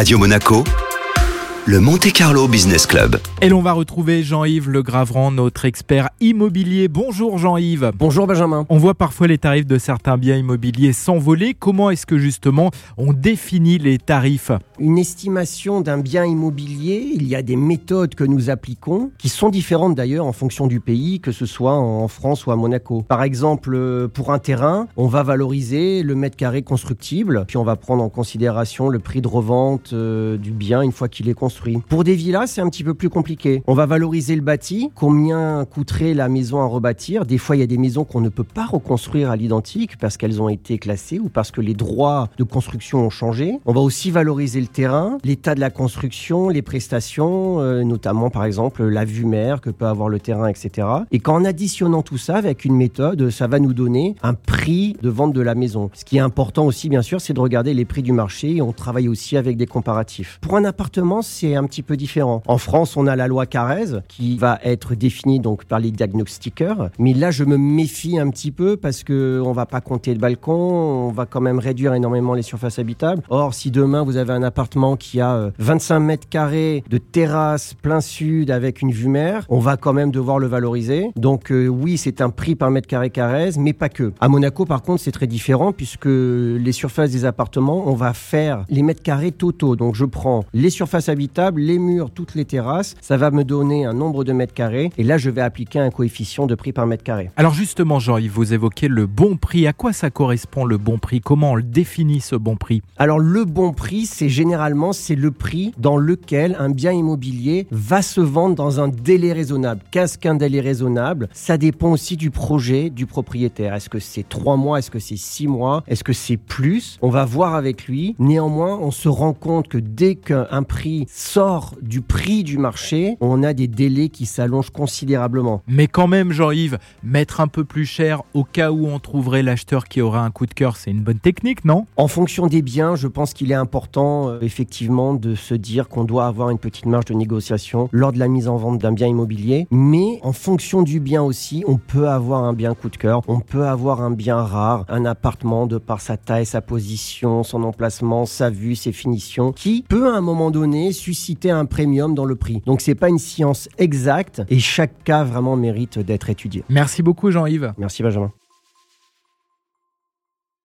Radio Monaco, le Monte Carlo Business Club. Et l'on va retrouver Jean-Yves Le Gravran, notre expert immobilier. Bonjour Jean-Yves. Bonjour Benjamin. On voit parfois les tarifs de certains biens immobiliers s'envoler. Comment est-ce que justement on définit les tarifs? Une estimation d'un bien immobilier, il y a des méthodes que nous appliquons qui sont différentes d'ailleurs en fonction du pays, que ce soit en France ou à Monaco. Par exemple, euh, pour un terrain, on va valoriser le mètre carré constructible, puis on va prendre en considération le prix de revente euh, du bien une fois qu'il est construit. Pour des villas, c'est un petit peu plus compliqué. On va valoriser le bâti, combien coûterait la maison à rebâtir? Des fois, il y a des maisons qu'on ne peut pas reconstruire à l'identique parce qu'elles ont été classées ou parce que les droits de construction ont changé. On va aussi valoriser le terrain, l'état de la construction, les prestations, euh, notamment par exemple la vue mer que peut avoir le terrain, etc. Et qu'en additionnant tout ça avec une méthode, ça va nous donner un prix de vente de la maison. Ce qui est important aussi, bien sûr, c'est de regarder les prix du marché et on travaille aussi avec des comparatifs. Pour un appartement, c'est un petit peu différent. En France, on a la loi Carrez qui va être définie donc par les diagnostiqueurs. Mais là, je me méfie un petit peu parce que on va pas compter le balcon, on va quand même réduire énormément les surfaces habitables. Or, si demain vous avez un appartement qui a 25 euh, mètres carrés de terrasse plein sud avec une vue mer, on va quand même devoir le valoriser. Donc euh, oui, c'est un prix par mètre carré Carrez, mais pas que. À Monaco, par contre, c'est très différent puisque les surfaces des appartements, on va faire les mètres carrés totaux. Donc je prends les surfaces habitables les murs, toutes les terrasses. Ça va me donner un nombre de mètres carrés. Et là, je vais appliquer un coefficient de prix par mètre carré. Alors justement, Jean-Yves, vous évoquez le bon prix. À quoi ça correspond le bon prix? Comment on le définit ce bon prix? Alors le bon prix, c'est généralement c'est le prix dans lequel un bien immobilier va se vendre dans un délai raisonnable. Qu'est-ce qu'un délai raisonnable? Ça dépend aussi du projet du propriétaire. Est-ce que c'est trois mois? Est-ce que c'est six mois? Est-ce que c'est plus? On va voir avec lui. Néanmoins, on se rend compte que dès qu'un prix sort du prix du marché, on a des délais qui s'allongent considérablement. Mais quand même, Jean-Yves, mettre un peu plus cher au cas où on trouverait l'acheteur qui aura un coup de cœur, c'est une bonne technique, non? En fonction des biens, je pense qu'il est important euh, effectivement de se dire qu'on doit avoir une petite marge de négociation lors de la mise en vente d'un bien immobilier. Mais en fonction du bien aussi, on peut avoir un bien coup de cœur, on peut avoir un bien rare, un appartement de par sa taille, sa position, son emplacement, sa vue, ses finitions, qui peut à un moment donné susciter citer un premium dans le prix. Donc c'est pas une science exacte et chaque cas vraiment mérite d'être étudié. Merci beaucoup Jean-Yves. Merci Benjamin.